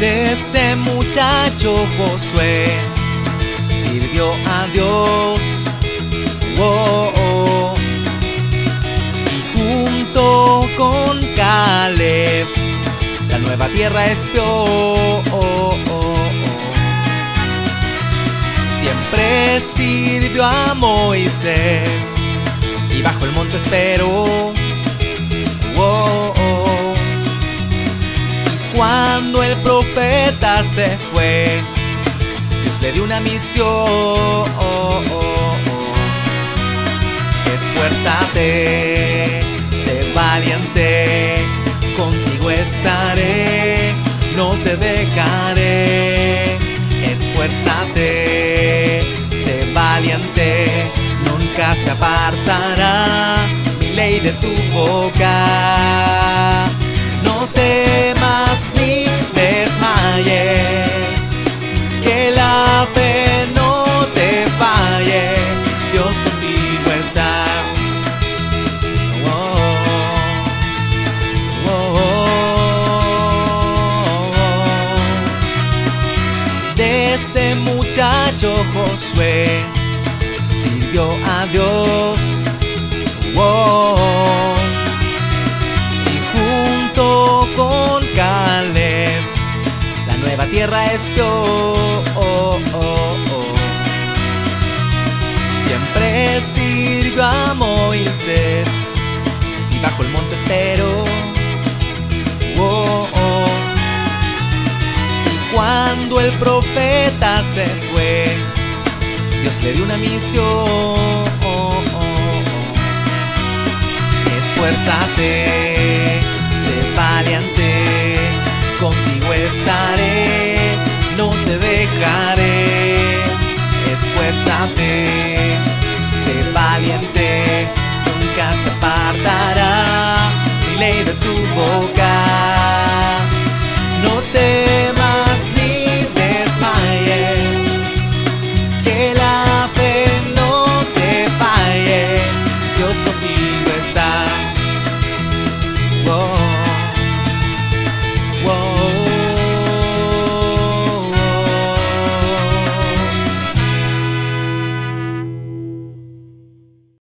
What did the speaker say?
Este muchacho Josué sirvió a Dios. Oh, oh. Y junto con Caleb, la nueva tierra oh, oh. Siempre sirvió a Moisés y bajo el monte esperó. Cuando el profeta se fue, Dios le dio una misión. Esfuérzate, sé valiente, contigo estaré, no te dejaré. Esfuérzate, sé valiente, nunca se apartará mi ley de tu boca. Este muchacho Josué sirvió a Dios. Y junto con Caleb, la nueva tierra espió. Oh, oh. Siempre sirvió a Moisés y bajo el monte esperó. El profeta se fue, Dios le dio una misión. Esfuérzate, sé valiente, contigo estaré, no te dejaré. Esfuérzate, sé valiente, nunca se apartará mi ley de